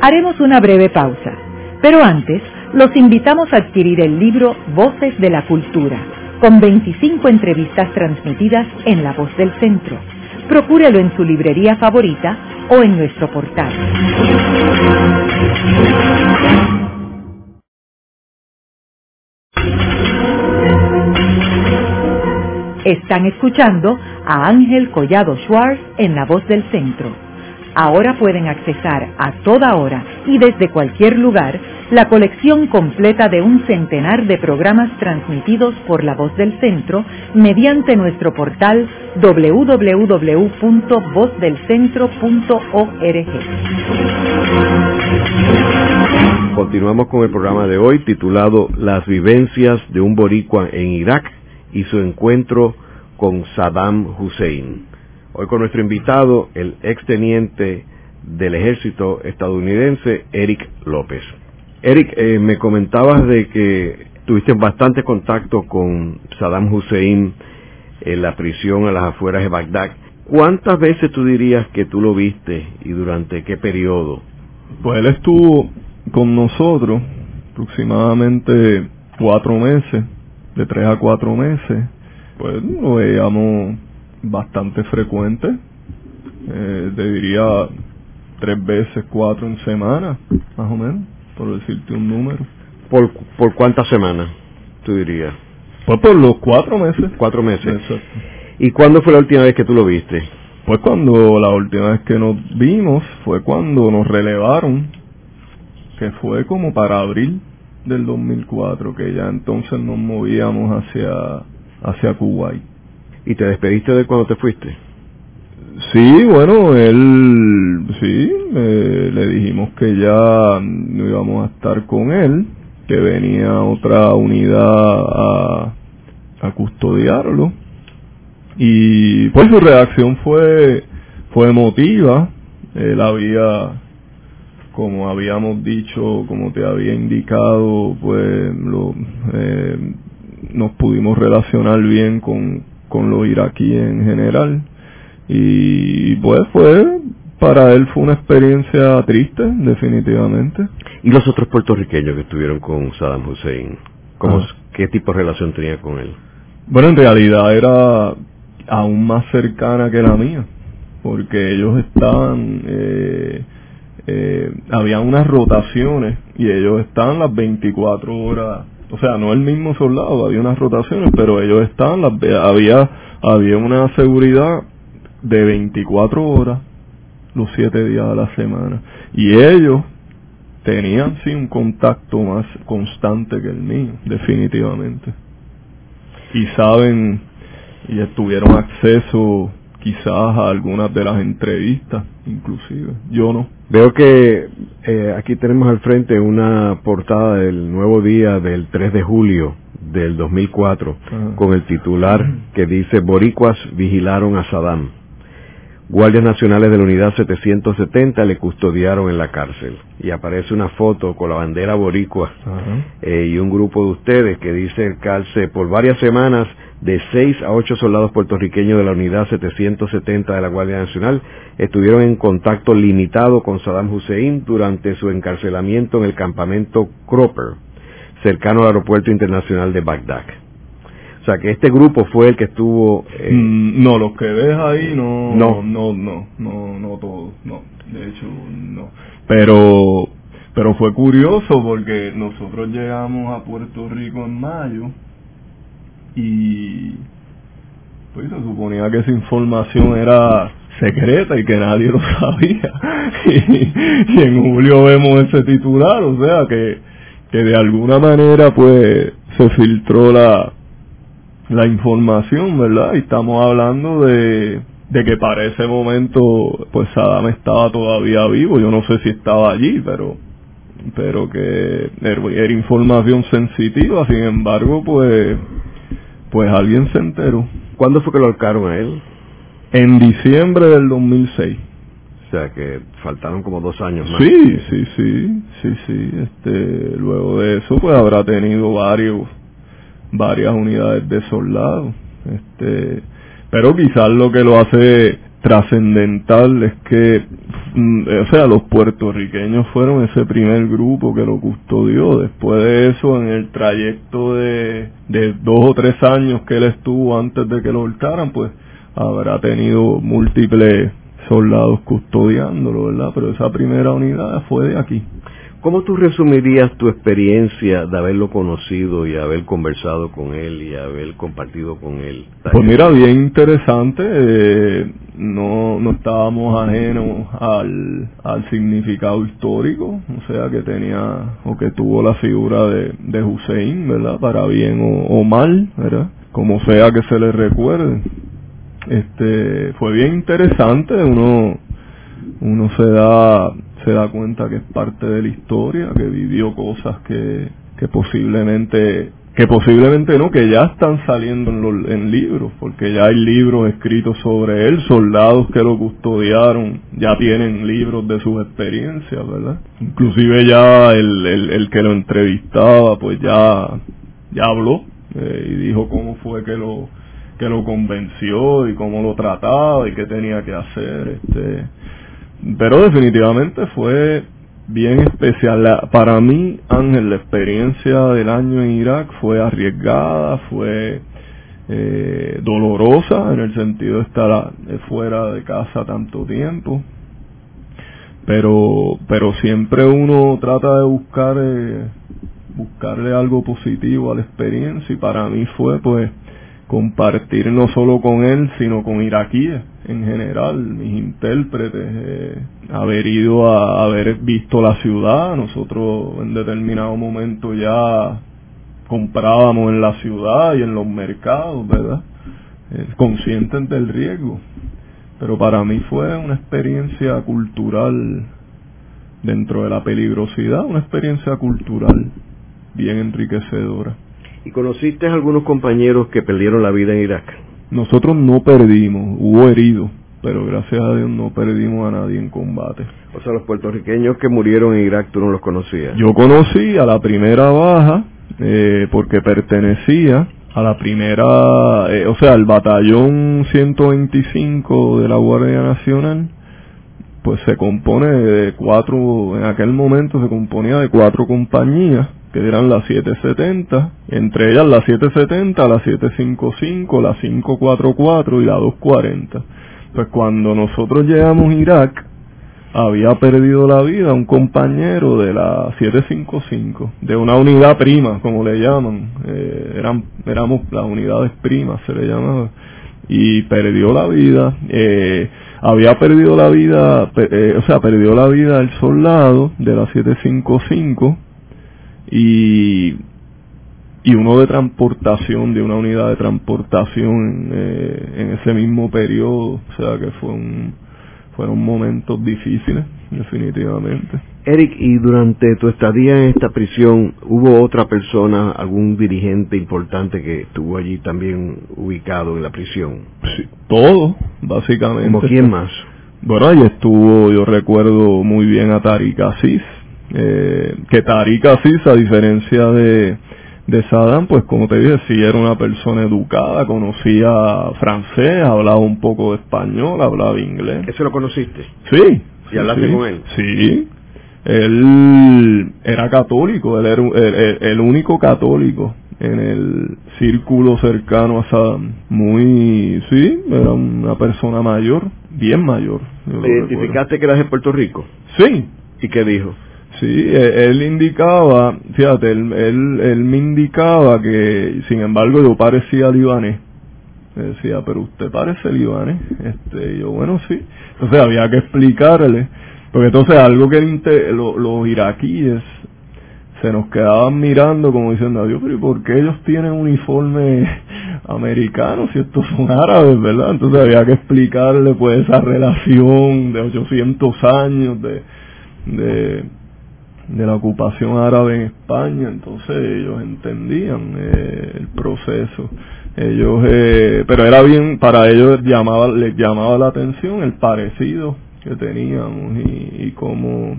Haremos una breve pausa. Pero antes, los invitamos a adquirir el libro Voces de la Cultura, con 25 entrevistas transmitidas en La Voz del Centro. Procúrelo en su librería favorita o en nuestro portal. Están escuchando a Ángel Collado Schwartz en La Voz del Centro. Ahora pueden accesar a toda hora y desde cualquier lugar la colección completa de un centenar de programas transmitidos por la voz del centro mediante nuestro portal www.vozdelcentro.org. Continuamos con el programa de hoy titulado Las vivencias de un boricua en Irak y su encuentro con Saddam Hussein. Hoy con nuestro invitado, el exteniente del ejército estadounidense, Eric López. Eric, eh, me comentabas de que tuviste bastante contacto con Saddam Hussein en la prisión a las afueras de Bagdad. ¿Cuántas veces tú dirías que tú lo viste y durante qué periodo? Pues él estuvo con nosotros aproximadamente cuatro meses, de tres a cuatro meses. Pues lo veíamos bastante frecuente, eh, te diría tres veces, cuatro en semana, más o menos, por decirte un número. ¿Por, por cuántas semanas, tú dirías? Pues por los cuatro meses. Cuatro meses. ¿Y cuándo fue la última vez que tú lo viste? Pues cuando la última vez que nos vimos fue cuando nos relevaron, que fue como para abril del 2004, que ya entonces nos movíamos hacia, hacia Kuwait. ¿Y te despediste de cuando te fuiste? Sí, bueno, él, sí, le dijimos que ya no íbamos a estar con él, que venía otra unidad a, a custodiarlo. Y pues su reacción fue, fue emotiva. Él había, como habíamos dicho, como te había indicado, pues lo, eh, nos pudimos relacionar bien con, con los iraquíes en general. Y pues fue, para él fue una experiencia triste, definitivamente. ¿Y los otros puertorriqueños que estuvieron con Saddam Hussein? ¿Cómo, ah. ¿Qué tipo de relación tenía con él? Bueno, en realidad era aún más cercana que la mía, porque ellos estaban, eh, eh, había unas rotaciones y ellos estaban las 24 horas o sea, no el mismo soldado, había unas rotaciones, pero ellos estaban, las, había, había una seguridad de 24 horas los 7 días de la semana. Y ellos tenían sí un contacto más constante que el mío, definitivamente. Y saben, y tuvieron acceso quizás a algunas de las entrevistas, inclusive. Yo no. Veo que eh, aquí tenemos al frente una portada del nuevo día del 3 de julio del 2004 con el titular que dice Boricuas vigilaron a Saddam. Guardias Nacionales de la Unidad 770 le custodiaron en la cárcel. Y aparece una foto con la bandera boricua eh, y un grupo de ustedes que dice el cárcel por varias semanas de seis a ocho soldados puertorriqueños de la unidad 770 de la Guardia Nacional estuvieron en contacto limitado con Saddam Hussein durante su encarcelamiento en el campamento Cropper, cercano al aeropuerto internacional de Bagdad. O sea, que este grupo fue el que estuvo... Eh, mm, no, los que ves ahí no, no, no, no, no, no todos, no, de hecho no. Pero, pero fue curioso porque nosotros llegamos a Puerto Rico en mayo y pues se suponía que esa información era secreta y que nadie lo sabía. y, y en julio vemos ese titular, o sea que, que de alguna manera pues se filtró la, la información, ¿verdad? Y estamos hablando de, de que para ese momento pues Saddam estaba todavía vivo, yo no sé si estaba allí, pero pero que era, información sensitiva, sin embargo, pues pues alguien se enteró. ¿Cuándo fue que lo ahorcaron a él? En diciembre del 2006. O sea que faltaron como dos años más. Sí, sí, sí, sí, sí. Este, luego de eso, pues habrá tenido varios varias unidades de soldados. Este, pero quizás lo que lo hace trascendental es que, o sea, los puertorriqueños fueron ese primer grupo que lo custodió. Después de eso, en el trayecto de, dos o tres años que él estuvo antes de que lo volcaran, pues habrá tenido múltiples soldados custodiándolo, ¿verdad? Pero esa primera unidad fue de aquí. ¿Cómo tú resumirías tu experiencia de haberlo conocido y haber conversado con él y haber compartido con él? Pues mira, bien interesante. Eh, no, no estábamos ajenos al, al significado histórico, o sea, que tenía o que tuvo la figura de, de Hussein, ¿verdad? Para bien o, o mal, ¿verdad? Como sea que se le recuerde. Este, fue bien interesante, uno, uno se da se da cuenta que es parte de la historia, que vivió cosas que, que posiblemente que posiblemente no, que ya están saliendo en, los, libros, porque ya hay libros escritos sobre él, soldados que lo custodiaron, ya tienen libros de sus experiencias, ¿verdad? Inclusive ya el, el, el que lo entrevistaba, pues ya, ya habló eh, y dijo cómo fue que lo, que lo convenció y cómo lo trataba y qué tenía que hacer, este, pero definitivamente fue bien especial. para mí, Ángel, la experiencia del año en Irak fue arriesgada, fue eh, dolorosa en el sentido de estar fuera de casa tanto tiempo. Pero, pero siempre uno trata de buscar, eh, buscarle algo positivo a la experiencia y para mí fue pues compartir no solo con él, sino con iraquíes en general, mis intérpretes, eh, haber ido a haber visto la ciudad, nosotros en determinado momento ya comprábamos en la ciudad y en los mercados, ¿verdad? Eh, conscientes del riesgo. Pero para mí fue una experiencia cultural dentro de la peligrosidad, una experiencia cultural bien enriquecedora. ¿Y conociste a algunos compañeros que perdieron la vida en Irak? Nosotros no perdimos, hubo heridos, pero gracias a Dios no perdimos a nadie en combate. O sea, los puertorriqueños que murieron en Irak tú no los conocías. Yo conocí a la primera baja eh, porque pertenecía a la primera, eh, o sea, al batallón 125 de la Guardia Nacional, pues se compone de cuatro, en aquel momento se componía de cuatro compañías que eran las 770, entre ellas la 770, la 755, la 544 y la 240. Pues cuando nosotros llegamos a Irak, había perdido la vida un compañero de la 755, de una unidad prima, como le llaman, eh, eran, éramos las unidades primas, se le llamaba, y perdió la vida. Eh, había perdido la vida, eh, o sea, perdió la vida el soldado de la 755 y, y uno de transportación, de una unidad de transportación eh, en ese mismo periodo, o sea que fue un, fueron momentos difíciles, definitivamente. Eric, y durante tu estadía en esta prisión, ¿hubo otra persona, algún dirigente importante que estuvo allí también ubicado en la prisión? Sí, todo, básicamente. ¿Como quién más? Bueno, ahí estuvo, yo recuerdo muy bien a Tariq Aziz, eh, que Tariq Aziz, a diferencia de, de Saddam, pues como te dije, sí era una persona educada, conocía francés, hablaba un poco de español, hablaba inglés. ¿Eso lo conociste? Sí. ¿Y hablaste con él? Sí. Él era católico, él era el, único católico en el círculo cercano a Saddam. Muy, sí, era una persona mayor, bien mayor. ¿Me identificaste que eras de Puerto Rico? Sí. ¿Y qué dijo? Sí, él indicaba, fíjate, él, él, me indicaba que, sin embargo, yo parecía libanés. Me decía, pero usted parece libanés. Este, yo, bueno, sí. Entonces había que explicarle, porque entonces algo que los iraquíes se nos quedaban mirando como diciendo, adiós, pero ¿y por qué ellos tienen uniforme americano si estos son árabes, verdad? Entonces había que explicarle pues esa relación de 800 años de, de la ocupación árabe en España, entonces ellos entendían eh, el proceso. Ellos, eh, pero era bien, para ellos llamaba, les llamaba la atención el parecido que teníamos y, y como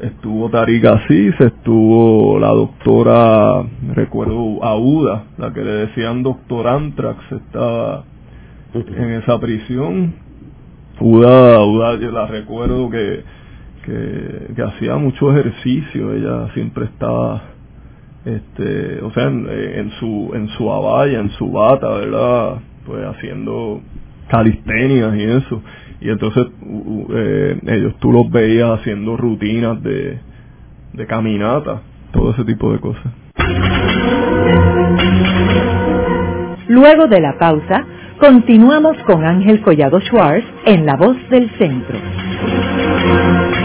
estuvo Tariq Asís, estuvo la doctora, recuerdo, Auda, la que le decían doctor Antrax, estaba en esa prisión. Auda, Auda yo la recuerdo que, que, hacía mucho ejercicio, ella siempre estaba este o sea en, en, su en su abaya en su bata verdad pues haciendo calistenias y eso y entonces eh, ellos tú los veías haciendo rutinas de, de caminata, todo ese tipo de cosas. Luego de la pausa, continuamos con Ángel Collado Schwartz en La Voz del Centro.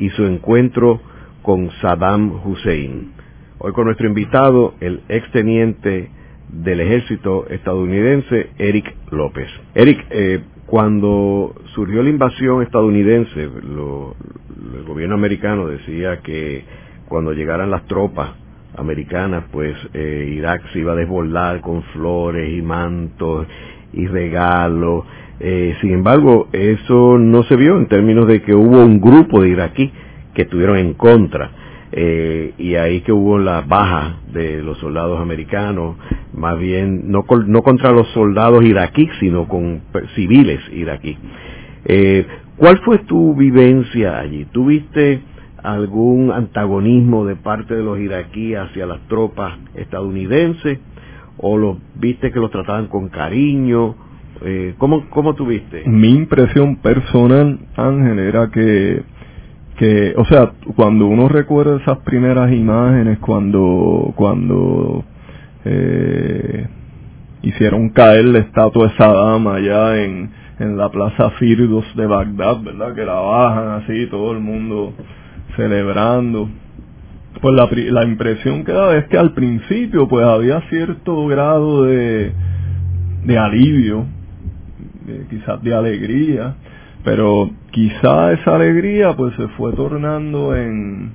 y su encuentro con Saddam Hussein. Hoy con nuestro invitado, el exteniente del ejército estadounidense, Eric López. Eric, eh, cuando surgió la invasión estadounidense, el gobierno americano decía que cuando llegaran las tropas americanas, pues eh, Irak se iba a desbordar con flores y mantos y regalos. Eh, sin embargo, eso no se vio en términos de que hubo un grupo de iraquí que estuvieron en contra eh, y ahí que hubo la baja de los soldados americanos, más bien no, no contra los soldados iraquíes, sino con civiles iraquíes. Eh, ¿Cuál fue tu vivencia allí? ¿Tuviste algún antagonismo de parte de los iraquíes hacia las tropas estadounidenses? ¿O los viste que los trataban con cariño? Eh, ¿cómo, ¿Cómo tuviste? Mi impresión personal, Ángel, era que que, o sea, cuando uno recuerda esas primeras imágenes, cuando, cuando eh, hicieron caer la estatua de Saddam allá en, en la Plaza Firdos de Bagdad, ¿verdad? Que la bajan así, todo el mundo celebrando. Pues la, la impresión que da es que al principio pues había cierto grado de, de alivio, quizás de alegría, pero quizá esa alegría pues se fue tornando en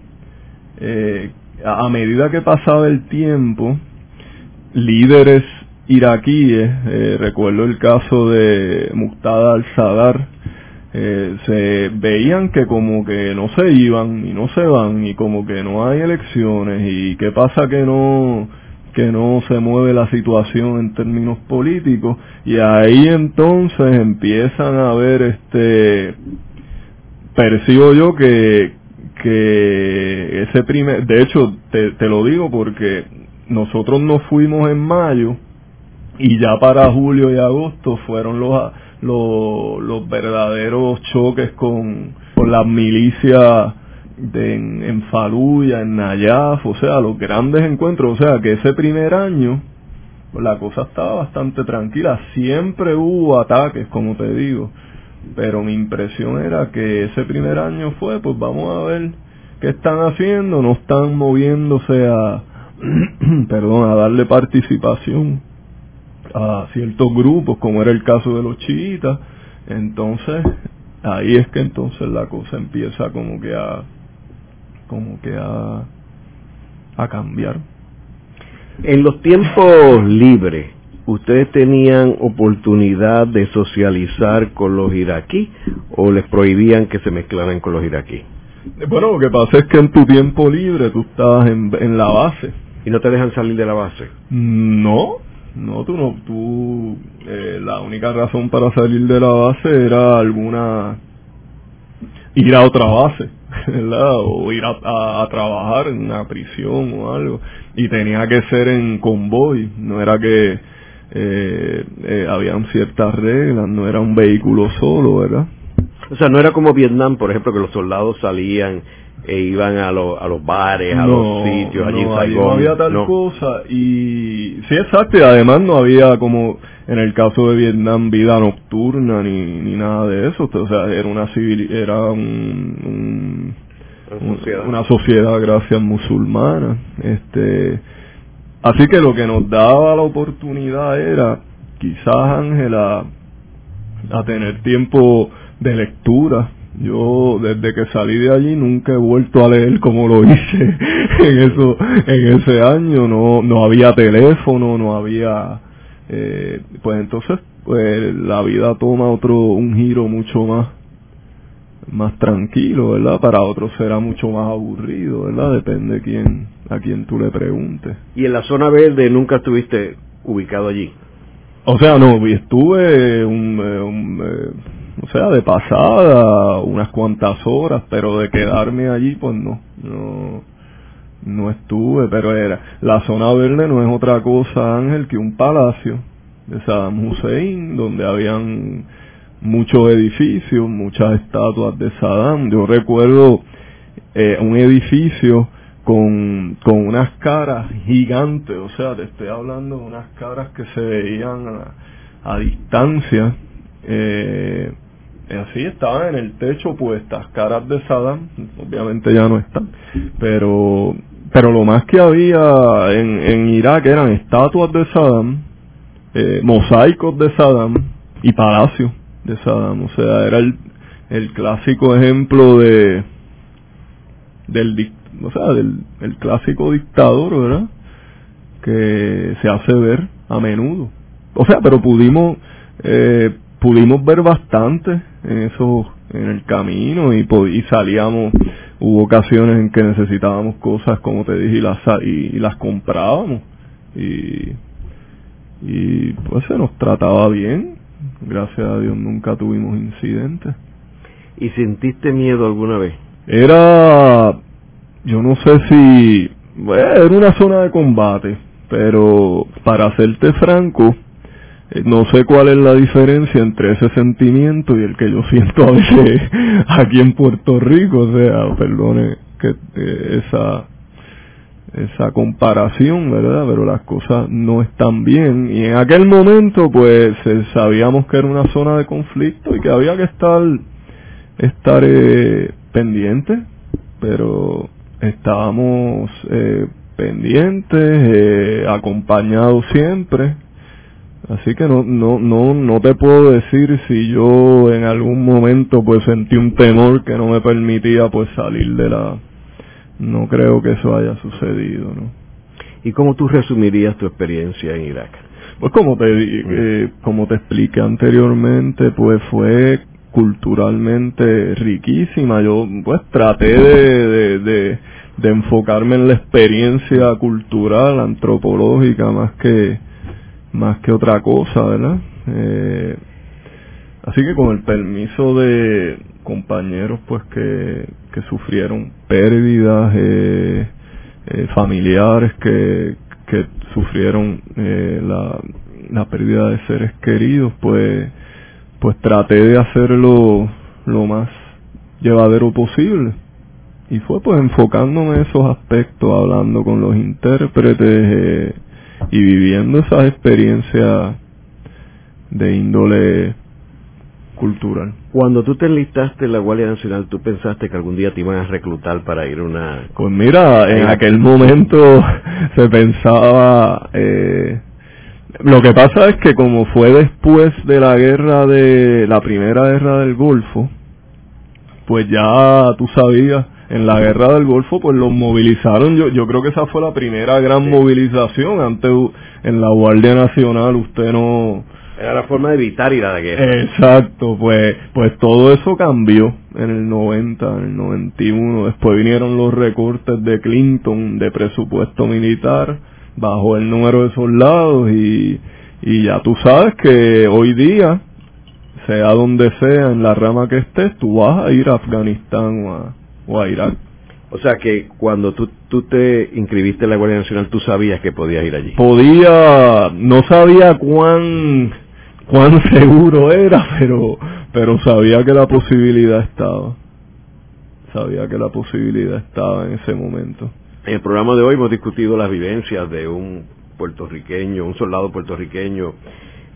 eh, a medida que pasaba el tiempo líderes iraquíes eh, recuerdo el caso de Muqtada al-Sadar eh, se veían que como que no se iban y no se van y como que no hay elecciones y qué pasa que no que no se mueve la situación en términos políticos y ahí entonces empiezan a ver este percibo yo que que ese primer de hecho te, te lo digo porque nosotros nos fuimos en mayo y ya para julio y agosto fueron los los, los verdaderos choques con, con las milicias de, en, en Faluya, en Nayaf, o sea, los grandes encuentros, o sea, que ese primer año la cosa estaba bastante tranquila, siempre hubo ataques, como te digo, pero mi impresión era que ese primer año fue, pues vamos a ver qué están haciendo, no están moviéndose a, perdón, a darle participación a ciertos grupos, como era el caso de los chiitas, entonces ahí es que entonces la cosa empieza como que a como que a, a cambiar. En los tiempos libres, ¿ustedes tenían oportunidad de socializar con los iraquíes o les prohibían que se mezclaran con los iraquíes? Bueno, lo que pasa es que en tu tiempo libre tú estabas en, en la base. ¿Y no te dejan salir de la base? No, no, tú no, tú, eh, la única razón para salir de la base era alguna, ir a otra base, ¿verdad? O ir a, trabajar en una prisión o algo. Y tenía que ser en convoy, no era que eh, eh, habían ciertas reglas, no era un vehículo solo, ¿verdad? O sea, no era como Vietnam, por ejemplo, que los soldados salían e iban a, los a los bares, a los sitios, allí no, no había tal cosa y sí, exacto, y además no había como en el caso de Vietnam vida nocturna ni, ni nada de eso, o sea, era una civil, era un, una sociedad gracias musulmana, este, así que lo que nos daba la oportunidad era quizás Ángela a tener tiempo de lectura yo desde que salí de allí nunca he vuelto a leer como lo hice en eso en ese año. No no había teléfono no había eh, pues entonces pues la vida toma otro un giro mucho más más tranquilo verdad para otros será mucho más aburrido verdad depende quién a quién tú le preguntes. Y en la zona verde nunca estuviste ubicado allí o sea no estuve un, eh, un eh, o sea, de pasada, unas cuantas horas, pero de quedarme allí, pues no, no, no estuve, pero era, la zona verde no es otra cosa, Ángel, que un palacio de Saddam Hussein, donde habían muchos edificios, muchas estatuas de Saddam. Yo recuerdo eh, un edificio con, con unas caras gigantes, o sea, te estoy hablando de unas caras que se veían a, a distancia, eh, así estaban en el techo puestas caras de Saddam, obviamente ya no están, pero pero lo más que había en, en Irak eran estatuas de Saddam, eh, mosaicos de Saddam y palacios de Saddam, o sea, era el, el clásico ejemplo de del o sea, del el clásico dictador, ¿verdad? Que se hace ver a menudo. O sea, pero pudimos eh, pudimos ver bastante en eso en el camino y, y salíamos hubo ocasiones en que necesitábamos cosas como te dije y las y, las comprábamos. Y y pues se nos trataba bien. Gracias a Dios nunca tuvimos incidentes. Y sentiste miedo alguna vez era yo no sé si era una zona de combate pero para hacerte franco eh, no sé cuál es la diferencia entre ese sentimiento y el que yo siento a veces aquí en Puerto Rico, o sea, perdone que eh, esa esa comparación, ¿verdad? Pero las cosas no están bien y en aquel momento pues eh, sabíamos que era una zona de conflicto y que había que estar estar eh, pendientes, pero estábamos eh, pendientes, acompañados siempre Así que no, no, no, no te puedo decir si yo en algún momento pues sentí un temor que no me permitía pues salir de la... No creo que eso haya sucedido, ¿no? ¿Y cómo tú resumirías tu experiencia en Irak? Pues como te, eh, como te expliqué anteriormente, pues fue culturalmente riquísima. Yo pues traté de, de, de, de enfocarme en la experiencia cultural, antropológica, más que más que otra cosa, ¿verdad? Eh, así que con el permiso de compañeros pues que, sufrieron pérdidas eh, eh, familiares que, que sufrieron eh, la, la pérdida de seres queridos pues pues traté de hacerlo lo más llevadero posible y fue pues enfocándome en esos aspectos hablando con los intérpretes eh, y viviendo esas experiencias de índole cultural. Cuando tú te enlistaste en la Guardia Nacional, ¿tú pensaste que algún día te iban a reclutar para ir a una...? Pues mira, en aquel momento se pensaba... Eh, lo que pasa es que como fue después de la guerra de... la primera guerra del Golfo, pues ya tú sabías en la guerra del Golfo pues los movilizaron. Yo, yo creo que esa fue la primera gran movilización. Antes en la Guardia Nacional usted no... Era la forma de evitar ir a la guerra. Exacto, pues, pues todo eso cambió en el 90, en el 91. Después vinieron los recortes de Clinton de presupuesto militar, bajó el número de soldados y, y ya tú sabes que hoy día sea donde sea, en la rama que estés, tú vas a ir a Afganistán o a, Irak. O sea que cuando tú, tú te inscribiste en la Guardia Nacional, tú sabías que podías ir allí. Podía, no sabía cuán, cuán seguro era, pero, pero sabía que la posibilidad estaba. Sabía que la posibilidad estaba en ese momento. En el programa de hoy hemos discutido las vivencias de un puertorriqueño, un soldado puertorriqueño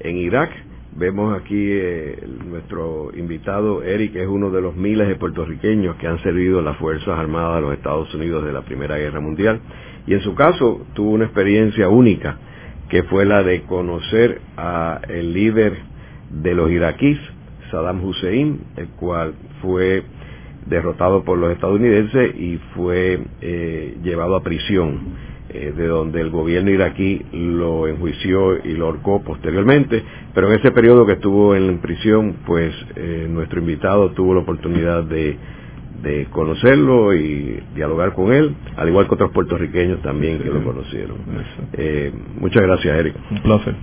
en Irak Vemos aquí eh, nuestro invitado Eric es uno de los miles de puertorriqueños que han servido en las Fuerzas Armadas de los Estados Unidos de la Primera Guerra Mundial. Y en su caso tuvo una experiencia única que fue la de conocer a el líder de los iraquíes, Saddam Hussein, el cual fue derrotado por los estadounidenses y fue eh, llevado a prisión eh, de donde el gobierno iraquí lo enjuició y lo ahorcó posteriormente, pero en ese periodo que estuvo en prisión, pues eh, nuestro invitado tuvo la oportunidad de, conocerlo y dialogar con él, al igual que otros puertorriqueños también que lo conocieron. Eh, muchas gracias, Eric. Un placer.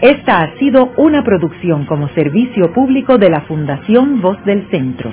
Esta ha sido una producción como servicio público de la Fundación Voz del Centro.